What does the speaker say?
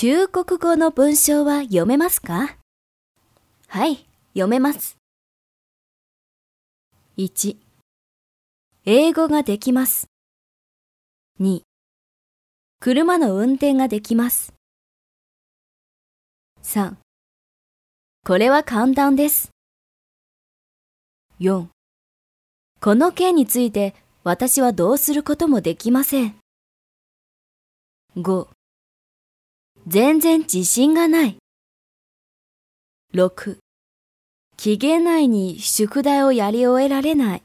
中国語の文章は読めますか？はい、読めます。1、英語ができます。2、車の運転ができます。3、これは簡単です。4、この件について私はどうすることもできません。5、全然自信がない。6、期限内に宿題をやり終えられない。